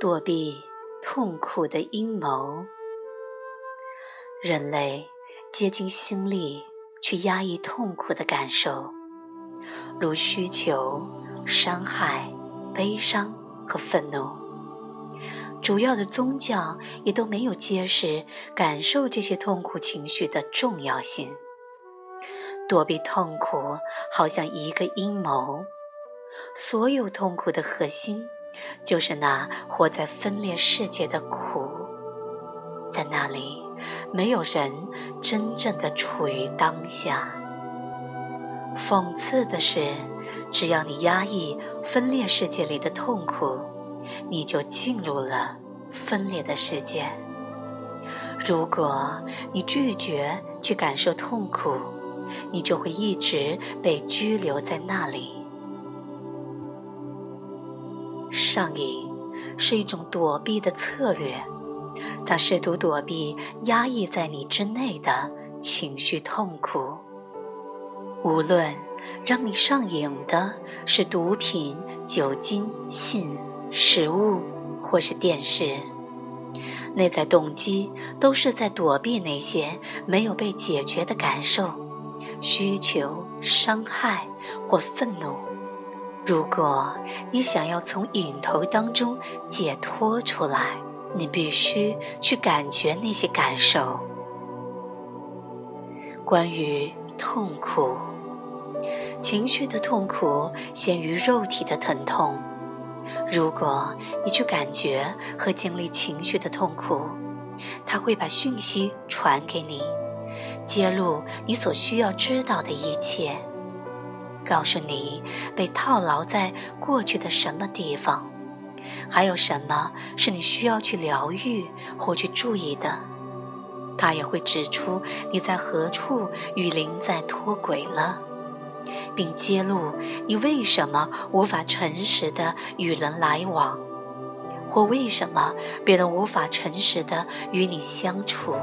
躲避痛苦的阴谋。人类竭尽心力去压抑痛苦的感受，如需求、伤害、悲伤和愤怒。主要的宗教也都没有揭示感受这些痛苦情绪的重要性。躲避痛苦，好像一个阴谋。所有痛苦的核心，就是那活在分裂世界的苦。在那里，没有人真正的处于当下。讽刺的是，只要你压抑分裂世界里的痛苦，你就进入了分裂的世界。如果你拒绝去感受痛苦，你就会一直被拘留在那里。上瘾是一种躲避的策略，它试图躲避压抑在你之内的情绪痛苦。无论让你上瘾的是毒品、酒精、性、食物，或是电视，内在动机都是在躲避那些没有被解决的感受、需求、伤害或愤怒。如果你想要从瘾头当中解脱出来，你必须去感觉那些感受。关于痛苦，情绪的痛苦先于肉体的疼痛。如果你去感觉和经历情绪的痛苦，它会把讯息传给你，揭露你所需要知道的一切。告诉你被套牢在过去的什么地方，还有什么是你需要去疗愈或去注意的。他也会指出你在何处与灵在脱轨了，并揭露你为什么无法诚实的与人来往，或为什么别人无法诚实的与你相处。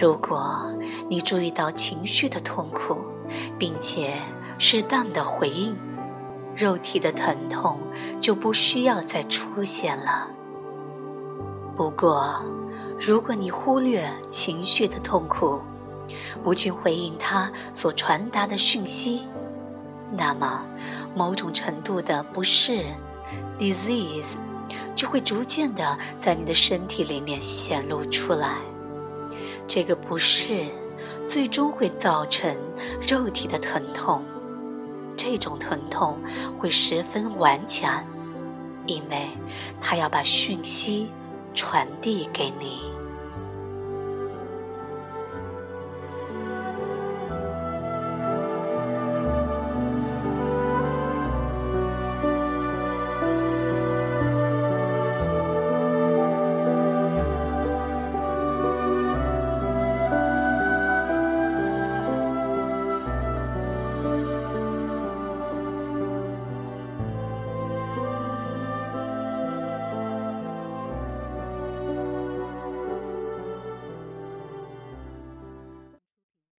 如果你注意到情绪的痛苦，并且适当的回应，肉体的疼痛就不需要再出现了。不过，如果你忽略情绪的痛苦，不去回应它所传达的讯息，那么某种程度的不适 （disease） 就会逐渐的在你的身体里面显露出来。这个不适，最终会造成肉体的疼痛。这种疼痛会十分顽强，因为它要把讯息传递给你。